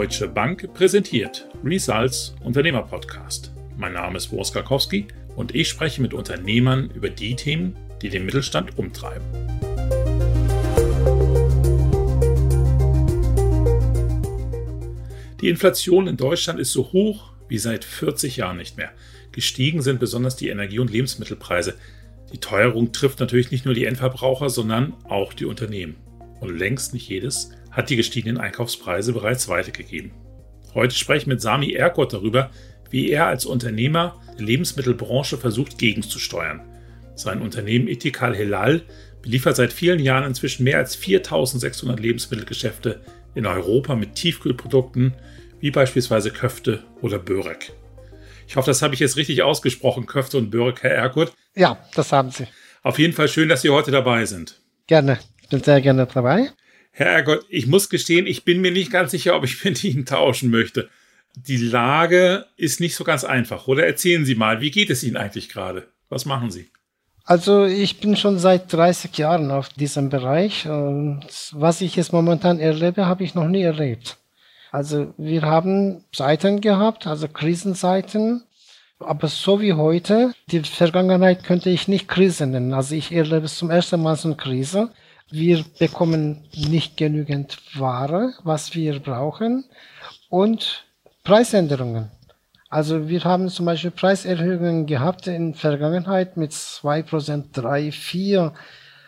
Deutsche Bank präsentiert Results Unternehmer Podcast. Mein Name ist Boris Karkowski und ich spreche mit Unternehmern über die Themen, die den Mittelstand umtreiben. Die Inflation in Deutschland ist so hoch wie seit 40 Jahren nicht mehr. Gestiegen sind besonders die Energie- und Lebensmittelpreise. Die Teuerung trifft natürlich nicht nur die Endverbraucher, sondern auch die Unternehmen. Und längst nicht jedes hat die gestiegenen Einkaufspreise bereits weitergegeben. Heute spreche ich mit Sami Erkot darüber, wie er als Unternehmer die Lebensmittelbranche versucht gegenzusteuern. Sein Unternehmen Etikal Helal beliefert seit vielen Jahren inzwischen mehr als 4600 Lebensmittelgeschäfte in Europa mit Tiefkühlprodukten wie beispielsweise Köfte oder Börek. Ich hoffe, das habe ich jetzt richtig ausgesprochen, Köfte und Börek, Herr Erkut. Ja, das haben Sie. Auf jeden Fall schön, dass Sie heute dabei sind. Gerne, ich bin sehr gerne dabei. Herr Ergott, ich muss gestehen, ich bin mir nicht ganz sicher, ob ich mit Ihnen tauschen möchte. Die Lage ist nicht so ganz einfach. Oder erzählen Sie mal, wie geht es Ihnen eigentlich gerade? Was machen Sie? Also ich bin schon seit 30 Jahren auf diesem Bereich und was ich jetzt momentan erlebe, habe ich noch nie erlebt. Also wir haben Seiten gehabt, also Krisenseiten, aber so wie heute, die Vergangenheit könnte ich nicht Krise nennen. Also ich erlebe zum ersten Mal so eine Krise. Wir bekommen nicht genügend Ware, was wir brauchen und Preisänderungen. Also wir haben zum Beispiel Preiserhöhungen gehabt in Vergangenheit mit 2%, 3, 4,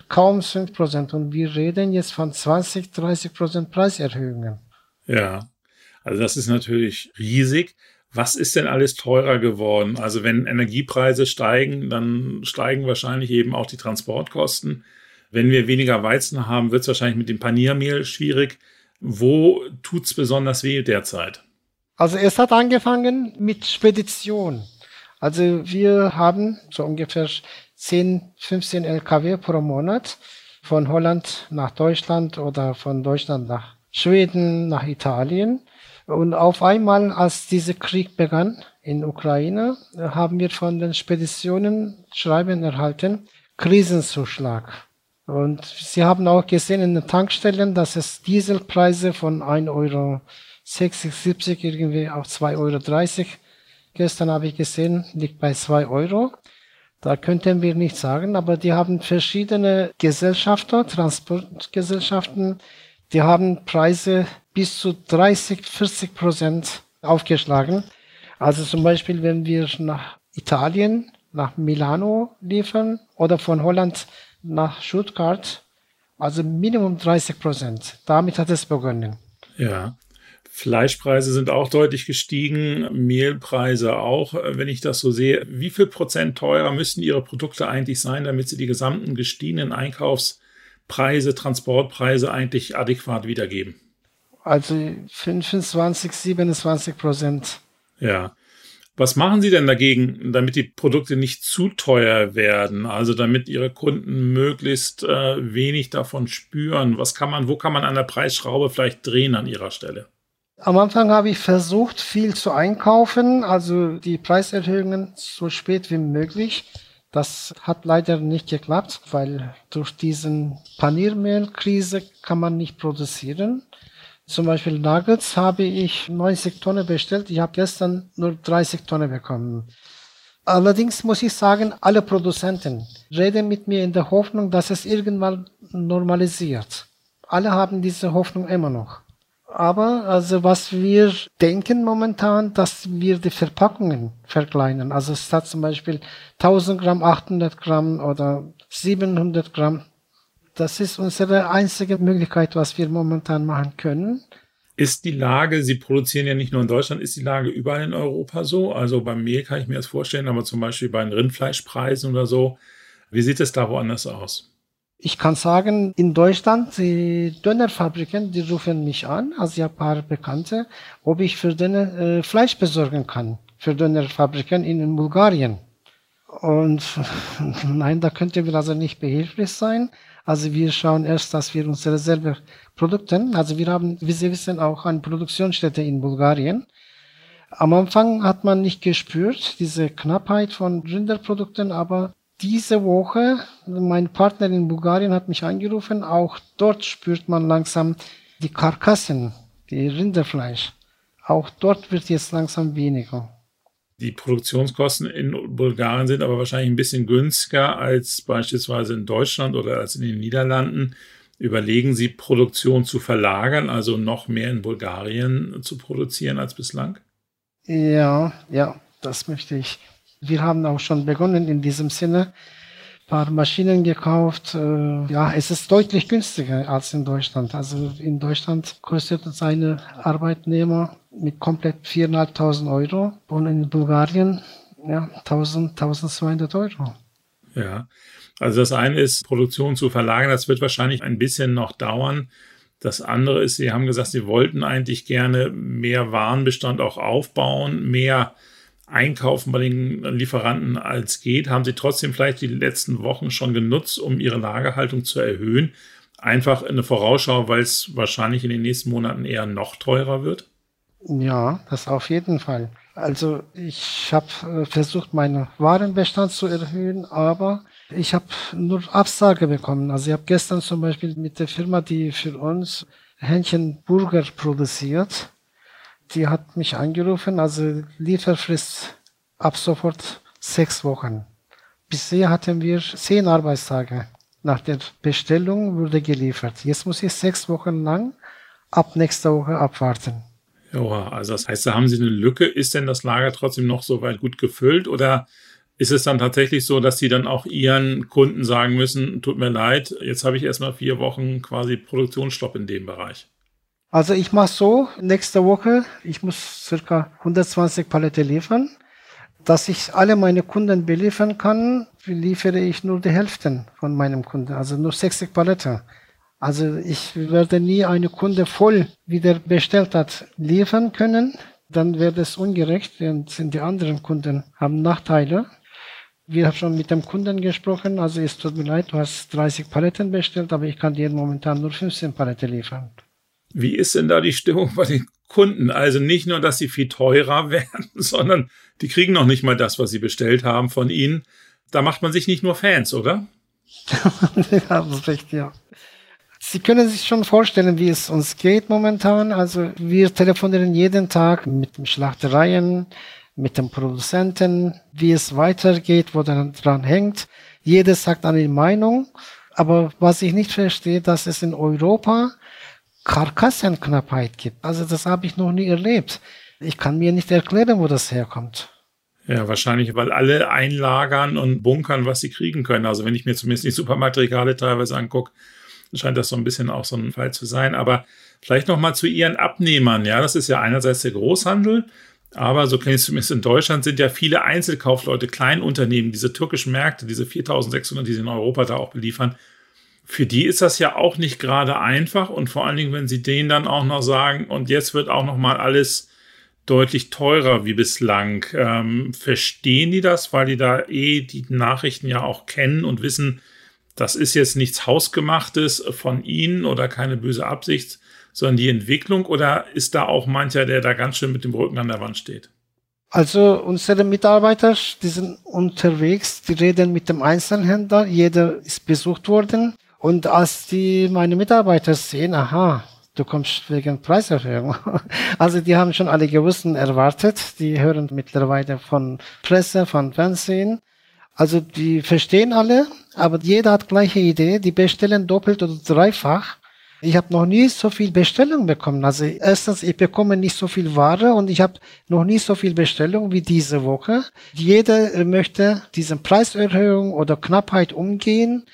kaum 5% und wir reden jetzt von 20, 30% Preiserhöhungen. Ja, also das ist natürlich riesig. Was ist denn alles teurer geworden? Also wenn Energiepreise steigen, dann steigen wahrscheinlich eben auch die Transportkosten. Wenn wir weniger Weizen haben, wird es wahrscheinlich mit dem Paniermehl schwierig. Wo tut es besonders weh derzeit? Also es hat angefangen mit Spedition. Also wir haben so ungefähr 10, 15 LKW pro Monat von Holland nach Deutschland oder von Deutschland nach Schweden, nach Italien. Und auf einmal, als dieser Krieg begann in Ukraine, haben wir von den Speditionen Schreiben erhalten, Krisenzuschlag. Und Sie haben auch gesehen in den Tankstellen, dass es Dieselpreise von 1 Euro 60, 70 irgendwie auf 2,30 Euro. Gestern habe ich gesehen, liegt bei 2 Euro. Da könnten wir nicht sagen, aber die haben verschiedene Gesellschafter, Transportgesellschaften, die haben Preise bis zu 30, 40 Prozent aufgeschlagen. Also zum Beispiel, wenn wir nach Italien, nach Milano liefern oder von Holland nach Stuttgart, also Minimum 30 Prozent. Damit hat es begonnen. Ja. Fleischpreise sind auch deutlich gestiegen, Mehlpreise auch, wenn ich das so sehe. Wie viel Prozent teurer müssen Ihre Produkte eigentlich sein, damit Sie die gesamten gestiegenen Einkaufspreise, Transportpreise eigentlich adäquat wiedergeben? Also 25, 27 Prozent. Ja. Was machen Sie denn dagegen, damit die Produkte nicht zu teuer werden? Also damit Ihre Kunden möglichst äh, wenig davon spüren? Was kann man, wo kann man an der Preisschraube vielleicht drehen an Ihrer Stelle? Am Anfang habe ich versucht, viel zu einkaufen, also die Preiserhöhungen so spät wie möglich. Das hat leider nicht geklappt, weil durch diesen Paniermehlkrise kann man nicht produzieren. Zum Beispiel Nuggets habe ich 90 Tonnen bestellt. Ich habe gestern nur 30 Tonnen bekommen. Allerdings muss ich sagen, alle Produzenten reden mit mir in der Hoffnung, dass es irgendwann normalisiert. Alle haben diese Hoffnung immer noch. Aber also was wir denken momentan, dass wir die Verpackungen verkleinern. Also statt zum Beispiel 1000 Gramm, 800 Gramm oder 700 Gramm. Das ist unsere einzige Möglichkeit, was wir momentan machen können. Ist die Lage, Sie produzieren ja nicht nur in Deutschland, ist die Lage überall in Europa so? Also beim Mehl kann ich mir das vorstellen, aber zum Beispiel bei den Rindfleischpreisen oder so. Wie sieht es da woanders aus? Ich kann sagen, in Deutschland, die Dönerfabriken, die rufen mich an, also ich habe ein paar Bekannte, ob ich für Döner äh, Fleisch besorgen kann, für Dönerfabriken in Bulgarien. Und nein, da könnten wir also nicht behilflich sein. Also wir schauen erst, dass wir unsere selber Produkte, also wir haben, wie Sie wissen, auch eine Produktionsstätte in Bulgarien. Am Anfang hat man nicht gespürt, diese Knappheit von Rinderprodukten, aber diese Woche, mein Partner in Bulgarien hat mich angerufen, auch dort spürt man langsam die Karkassen, die Rinderfleisch. auch dort wird jetzt langsam weniger. Die Produktionskosten in Bulgarien sind aber wahrscheinlich ein bisschen günstiger als beispielsweise in Deutschland oder als in den Niederlanden. Überlegen Sie, Produktion zu verlagern, also noch mehr in Bulgarien zu produzieren als bislang? Ja, ja, das möchte ich. Wir haben auch schon begonnen in diesem Sinne paar Maschinen gekauft. Äh, ja, es ist deutlich günstiger als in Deutschland. Also in Deutschland kostet uns eine Arbeitnehmer mit komplett 4.500 Euro und in Bulgarien ja, 1000, 1200 Euro. Ja, also das eine ist, Produktion zu verlagern. Das wird wahrscheinlich ein bisschen noch dauern. Das andere ist, Sie haben gesagt, Sie wollten eigentlich gerne mehr Warenbestand auch aufbauen, mehr einkaufen bei den Lieferanten als geht, haben sie trotzdem vielleicht die letzten Wochen schon genutzt, um ihre Lagerhaltung zu erhöhen. Einfach eine Vorausschau, weil es wahrscheinlich in den nächsten Monaten eher noch teurer wird? Ja, das auf jeden Fall. Also ich habe äh, versucht, meinen Warenbestand zu erhöhen, aber ich habe nur Absage bekommen. Also ich habe gestern zum Beispiel mit der Firma, die für uns Hähnchenburger produziert, die hat mich angerufen, also Lieferfrist ab sofort sechs Wochen. Bisher hatten wir zehn Arbeitstage. Nach der Bestellung wurde geliefert. Jetzt muss ich sechs Wochen lang ab nächster Woche abwarten. Ja, also das heißt, da haben Sie eine Lücke. Ist denn das Lager trotzdem noch so weit gut gefüllt oder ist es dann tatsächlich so, dass Sie dann auch Ihren Kunden sagen müssen, tut mir leid, jetzt habe ich erstmal vier Wochen quasi Produktionsstopp in dem Bereich? Also ich mache so, nächste Woche, ich muss circa 120 Palette liefern. Dass ich alle meine Kunden beliefern kann, liefere ich nur die Hälfte von meinem Kunden, also nur 60 Palette. Also ich werde nie eine Kunde voll, wie der bestellt hat, liefern können. Dann wird es ungerecht und die anderen Kunden haben Nachteile. Wir haben schon mit dem Kunden gesprochen, also es tut mir leid, du hast 30 Paletten bestellt, aber ich kann dir momentan nur 15 Paletten liefern. Wie ist denn da die Stimmung bei den Kunden? Also nicht nur, dass sie viel teurer werden, sondern die kriegen noch nicht mal das, was sie bestellt haben von ihnen. Da macht man sich nicht nur Fans, oder? ja, das ist richtig, ja. Sie können sich schon vorstellen, wie es uns geht momentan. Also wir telefonieren jeden Tag mit den Schlachtereien, mit den Produzenten, wie es weitergeht, wo dann dran hängt. Jeder sagt eine Meinung. Aber was ich nicht verstehe, dass es in Europa Karkassenknappheit gibt. Also das habe ich noch nie erlebt. Ich kann mir nicht erklären, wo das herkommt. Ja, wahrscheinlich, weil alle einlagern und bunkern, was sie kriegen können. Also wenn ich mir zumindest die Supermarktregale teilweise angucke, scheint das so ein bisschen auch so ein Fall zu sein. Aber vielleicht noch mal zu ihren Abnehmern. Ja, das ist ja einerseits der Großhandel, aber so kenne ich es zumindest in Deutschland, sind ja viele Einzelkaufleute, Kleinunternehmen, diese türkischen Märkte, diese 4600, die sie in Europa da auch beliefern, für die ist das ja auch nicht gerade einfach und vor allen Dingen, wenn sie denen dann auch noch sagen, und jetzt wird auch noch mal alles deutlich teurer wie bislang. Ähm, verstehen die das, weil die da eh die Nachrichten ja auch kennen und wissen, das ist jetzt nichts Hausgemachtes von ihnen oder keine böse Absicht, sondern die Entwicklung oder ist da auch mancher, der da ganz schön mit dem Rücken an der Wand steht? Also unsere Mitarbeiter, die sind unterwegs, die reden mit dem Einzelhändler, jeder ist besucht worden und als die meine Mitarbeiter sehen, aha, du kommst wegen Preiserhöhung. Also die haben schon alle gewusst und erwartet. Die hören mittlerweile von Presse, von Fernsehen. Also die verstehen alle, aber jeder hat gleiche Idee. Die bestellen doppelt oder dreifach. Ich habe noch nie so viel Bestellung bekommen. Also erstens, ich bekomme nicht so viel Ware und ich habe noch nie so viel Bestellung wie diese Woche. Jeder möchte diese Preiserhöhung oder Knappheit umgehen.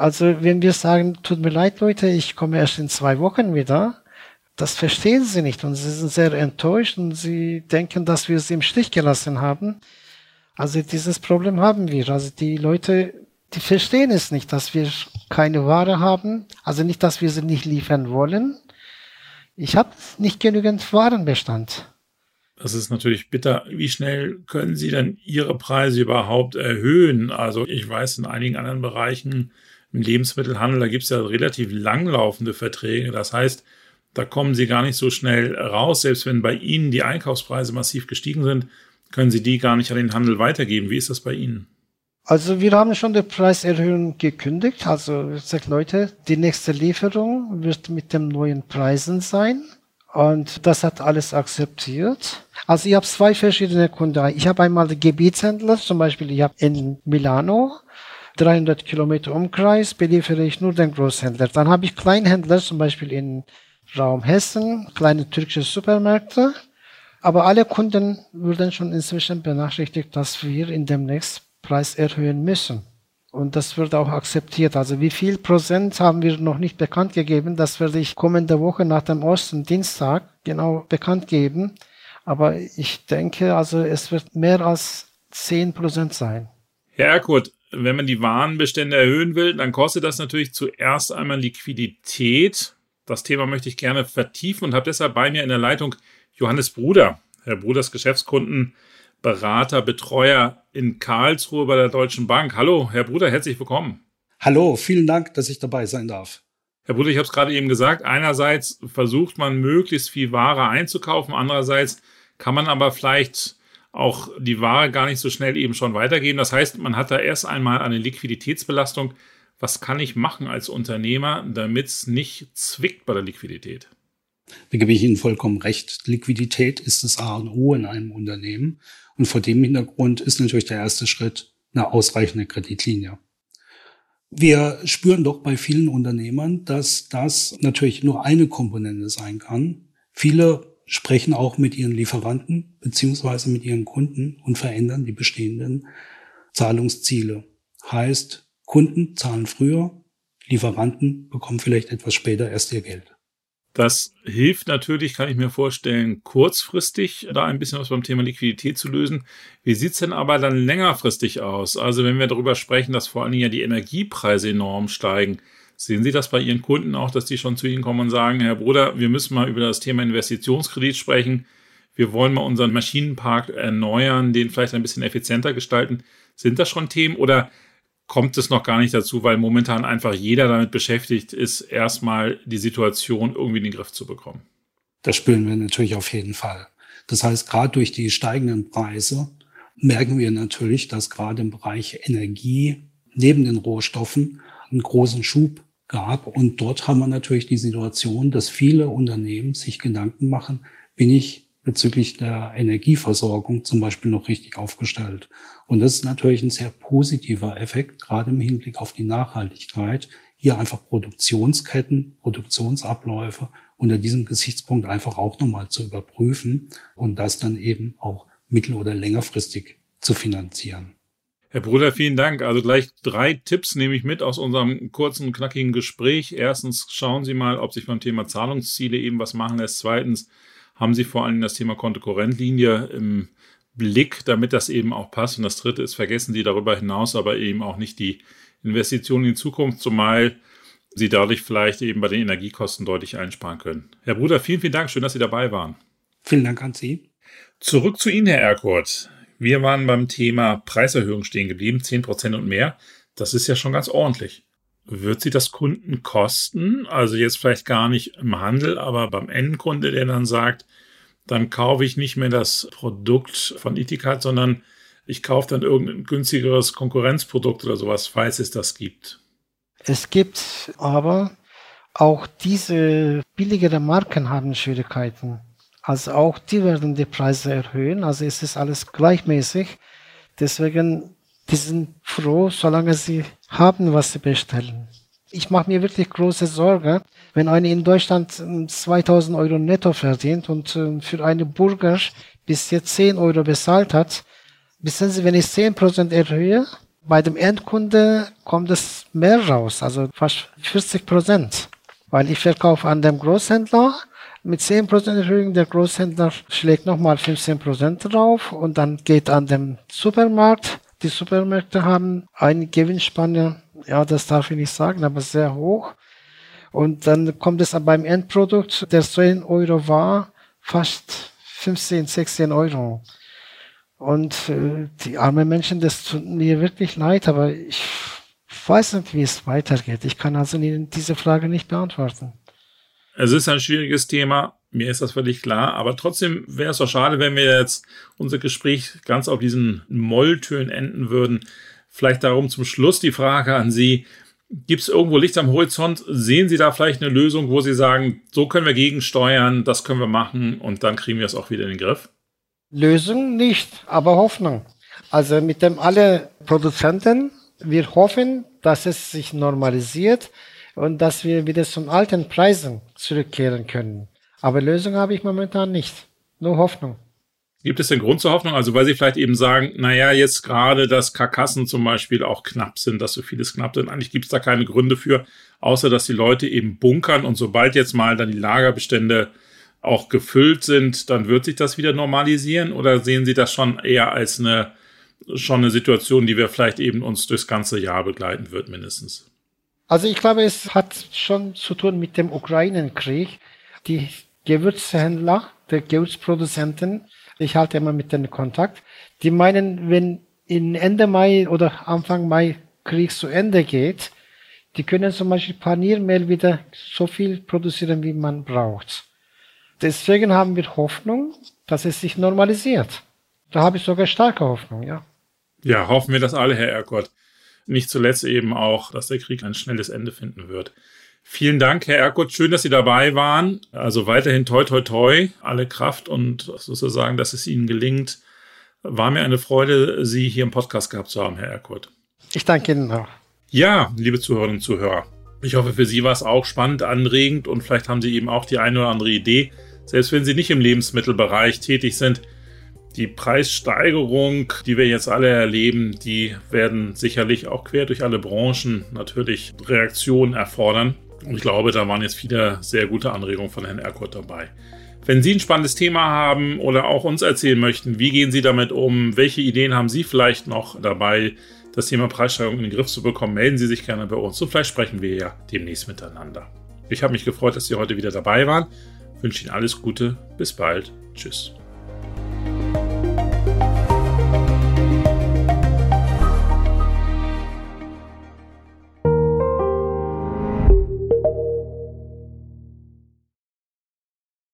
Also wenn wir sagen, tut mir leid, Leute, ich komme erst in zwei Wochen wieder, das verstehen sie nicht und sie sind sehr enttäuscht und sie denken, dass wir sie im Stich gelassen haben. Also dieses Problem haben wir. Also die Leute, die verstehen es nicht, dass wir keine Ware haben. Also nicht, dass wir sie nicht liefern wollen. Ich habe nicht genügend Warenbestand. Das ist natürlich bitter. Wie schnell können Sie denn Ihre Preise überhaupt erhöhen? Also ich weiß, in einigen anderen Bereichen im Lebensmittelhandel, da gibt es ja relativ langlaufende Verträge. Das heißt, da kommen Sie gar nicht so schnell raus. Selbst wenn bei Ihnen die Einkaufspreise massiv gestiegen sind, können Sie die gar nicht an den Handel weitergeben. Wie ist das bei Ihnen? Also wir haben schon die Preiserhöhung gekündigt. Also ich sage Leute, die nächste Lieferung wird mit den neuen Preisen sein. Und das hat alles akzeptiert. Also ich habe zwei verschiedene Kunden. Ich habe einmal die Gebietshändler, zum Beispiel ich habe in Milano 300 Kilometer Umkreis, beliefere ich nur den Großhändler. Dann habe ich Kleinhändler, zum Beispiel in Raum Hessen, kleine türkische Supermärkte. Aber alle Kunden wurden schon inzwischen benachrichtigt, dass wir in demnächst Preis erhöhen müssen. Und das wird auch akzeptiert. Also wie viel Prozent haben wir noch nicht bekannt gegeben. Das werde ich kommende Woche nach dem Osten Dienstag genau bekannt geben. Aber ich denke, also es wird mehr als 10 Prozent sein. Herr Erkurt, wenn man die Warenbestände erhöhen will, dann kostet das natürlich zuerst einmal Liquidität. Das Thema möchte ich gerne vertiefen und habe deshalb bei mir in der Leitung Johannes Bruder. Herr Bruders Geschäftskundenberater, Betreuer in Karlsruhe bei der Deutschen Bank. Hallo, Herr Bruder, herzlich willkommen. Hallo, vielen Dank, dass ich dabei sein darf. Herr Bruder, ich habe es gerade eben gesagt, einerseits versucht man möglichst viel Ware einzukaufen, andererseits kann man aber vielleicht auch die Ware gar nicht so schnell eben schon weitergeben. Das heißt, man hat da erst einmal eine Liquiditätsbelastung. Was kann ich machen als Unternehmer, damit es nicht zwickt bei der Liquidität? Da gebe ich Ihnen vollkommen recht. Liquidität ist das A und O in einem Unternehmen. Und vor dem Hintergrund ist natürlich der erste Schritt eine ausreichende Kreditlinie. Wir spüren doch bei vielen Unternehmern, dass das natürlich nur eine Komponente sein kann. Viele sprechen auch mit ihren Lieferanten beziehungsweise mit ihren Kunden und verändern die bestehenden Zahlungsziele. Heißt, Kunden zahlen früher, Lieferanten bekommen vielleicht etwas später erst ihr Geld. Das hilft natürlich, kann ich mir vorstellen, kurzfristig da ein bisschen was beim Thema Liquidität zu lösen. Wie sieht's denn aber dann längerfristig aus? Also wenn wir darüber sprechen, dass vor allen Dingen ja die Energiepreise enorm steigen, Sehen Sie das bei Ihren Kunden auch, dass die schon zu Ihnen kommen und sagen, Herr Bruder, wir müssen mal über das Thema Investitionskredit sprechen. Wir wollen mal unseren Maschinenpark erneuern, den vielleicht ein bisschen effizienter gestalten. Sind das schon Themen oder kommt es noch gar nicht dazu, weil momentan einfach jeder damit beschäftigt ist, erstmal die Situation irgendwie in den Griff zu bekommen? Das spüren wir natürlich auf jeden Fall. Das heißt, gerade durch die steigenden Preise merken wir natürlich, dass gerade im Bereich Energie neben den Rohstoffen einen großen Schub gab. Und dort haben wir natürlich die Situation, dass viele Unternehmen sich Gedanken machen, bin ich bezüglich der Energieversorgung zum Beispiel noch richtig aufgestellt. Und das ist natürlich ein sehr positiver Effekt, gerade im Hinblick auf die Nachhaltigkeit, hier einfach Produktionsketten, Produktionsabläufe unter diesem Gesichtspunkt einfach auch nochmal zu überprüfen und das dann eben auch mittel- oder längerfristig zu finanzieren. Herr Bruder, vielen Dank. Also gleich drei Tipps nehme ich mit aus unserem kurzen, knackigen Gespräch. Erstens, schauen Sie mal, ob sich beim Thema Zahlungsziele eben was machen lässt. Zweitens, haben Sie vor allem das Thema Kontokorrentlinie im Blick, damit das eben auch passt. Und das dritte ist, vergessen Sie darüber hinaus aber eben auch nicht die Investitionen in Zukunft, zumal Sie dadurch vielleicht eben bei den Energiekosten deutlich einsparen können. Herr Bruder, vielen, vielen Dank. Schön, dass Sie dabei waren. Vielen Dank an Sie. Zurück zu Ihnen, Herr Erkurt. Wir waren beim Thema Preiserhöhung stehen geblieben, 10% und mehr. Das ist ja schon ganz ordentlich. Wird sie das Kunden kosten? Also jetzt vielleicht gar nicht im Handel, aber beim Endkunde, der dann sagt, dann kaufe ich nicht mehr das Produkt von Itikat, sondern ich kaufe dann irgendein günstigeres Konkurrenzprodukt oder sowas, falls es das gibt. Es gibt aber auch diese billigeren Marken haben Schwierigkeiten. Also auch die werden die Preise erhöhen. Also es ist alles gleichmäßig. Deswegen, die sind froh, solange sie haben, was sie bestellen. Ich mache mir wirklich große Sorge, wenn einer in Deutschland 2000 Euro netto verdient und ähm, für einen Burger bis jetzt 10 Euro bezahlt hat. Wissen Sie, wenn ich 10% erhöhe, bei dem Endkunde kommt es mehr raus, also fast 40%. Weil ich verkaufe an dem Großhändler, mit 10% Erhöhung der Großhändler schlägt nochmal 15% drauf und dann geht an den Supermarkt. Die Supermärkte haben eine Gewinnspanne, ja, das darf ich nicht sagen, aber sehr hoch. Und dann kommt es beim Endprodukt, der 10 Euro war, fast 15, 16 Euro. Und äh, die armen Menschen, das tut mir wirklich leid, aber ich weiß nicht, wie es weitergeht. Ich kann also diese Frage nicht beantworten. Es ist ein schwieriges Thema, mir ist das völlig klar, aber trotzdem wäre es doch schade, wenn wir jetzt unser Gespräch ganz auf diesen Molltönen enden würden. Vielleicht darum zum Schluss die Frage an Sie, Gibt es irgendwo Licht am Horizont? Sehen Sie da vielleicht eine Lösung, wo Sie sagen, so können wir gegensteuern, das können wir machen und dann kriegen wir es auch wieder in den Griff? Lösung nicht, aber Hoffnung. Also mit dem alle Produzenten, wir hoffen, dass es sich normalisiert und dass wir wieder zu alten Preisen zurückkehren können. Aber Lösung habe ich momentan nicht. Nur Hoffnung. Gibt es denn Grund zur Hoffnung? Also weil Sie vielleicht eben sagen, naja, jetzt gerade, dass Karkassen zum Beispiel auch knapp sind, dass so vieles knapp sind. Eigentlich gibt es da keine Gründe für, außer dass die Leute eben bunkern und sobald jetzt mal dann die Lagerbestände auch gefüllt sind, dann wird sich das wieder normalisieren? Oder sehen Sie das schon eher als eine, schon eine Situation, die wir vielleicht eben uns durchs ganze Jahr begleiten wird, mindestens? Also ich glaube, es hat schon zu tun mit dem Ukraine-Krieg. Die Gewürzhändler, der Gewürzproduzenten, ich halte immer mit denen Kontakt. Die meinen, wenn in Ende Mai oder Anfang Mai Krieg zu Ende geht, die können zum Beispiel Paniermehl wieder so viel produzieren, wie man braucht. Deswegen haben wir Hoffnung, dass es sich normalisiert. Da habe ich sogar starke Hoffnung, ja. Ja, hoffen wir das alle, Herr Erkott. Nicht zuletzt eben auch, dass der Krieg ein schnelles Ende finden wird. Vielen Dank, Herr Erkut. Schön, dass Sie dabei waren. Also weiterhin toi, toi, toi. Alle Kraft und sozusagen, dass es Ihnen gelingt. War mir eine Freude, Sie hier im Podcast gehabt zu haben, Herr Erkut. Ich danke Ihnen auch. Ja, liebe Zuhörerinnen und Zuhörer. Ich hoffe, für Sie war es auch spannend, anregend und vielleicht haben Sie eben auch die eine oder andere Idee. Selbst wenn Sie nicht im Lebensmittelbereich tätig sind, die Preissteigerung, die wir jetzt alle erleben, die werden sicherlich auch quer durch alle Branchen natürlich Reaktionen erfordern. Und ich glaube, da waren jetzt viele sehr gute Anregungen von Herrn Erkurt dabei. Wenn Sie ein spannendes Thema haben oder auch uns erzählen möchten, wie gehen Sie damit um, welche Ideen haben Sie vielleicht noch dabei, das Thema Preissteigerung in den Griff zu bekommen, melden Sie sich gerne bei uns und vielleicht sprechen wir ja demnächst miteinander. Ich habe mich gefreut, dass Sie heute wieder dabich wünsche Ihnen alles Gute. Bis bald. Tschüss.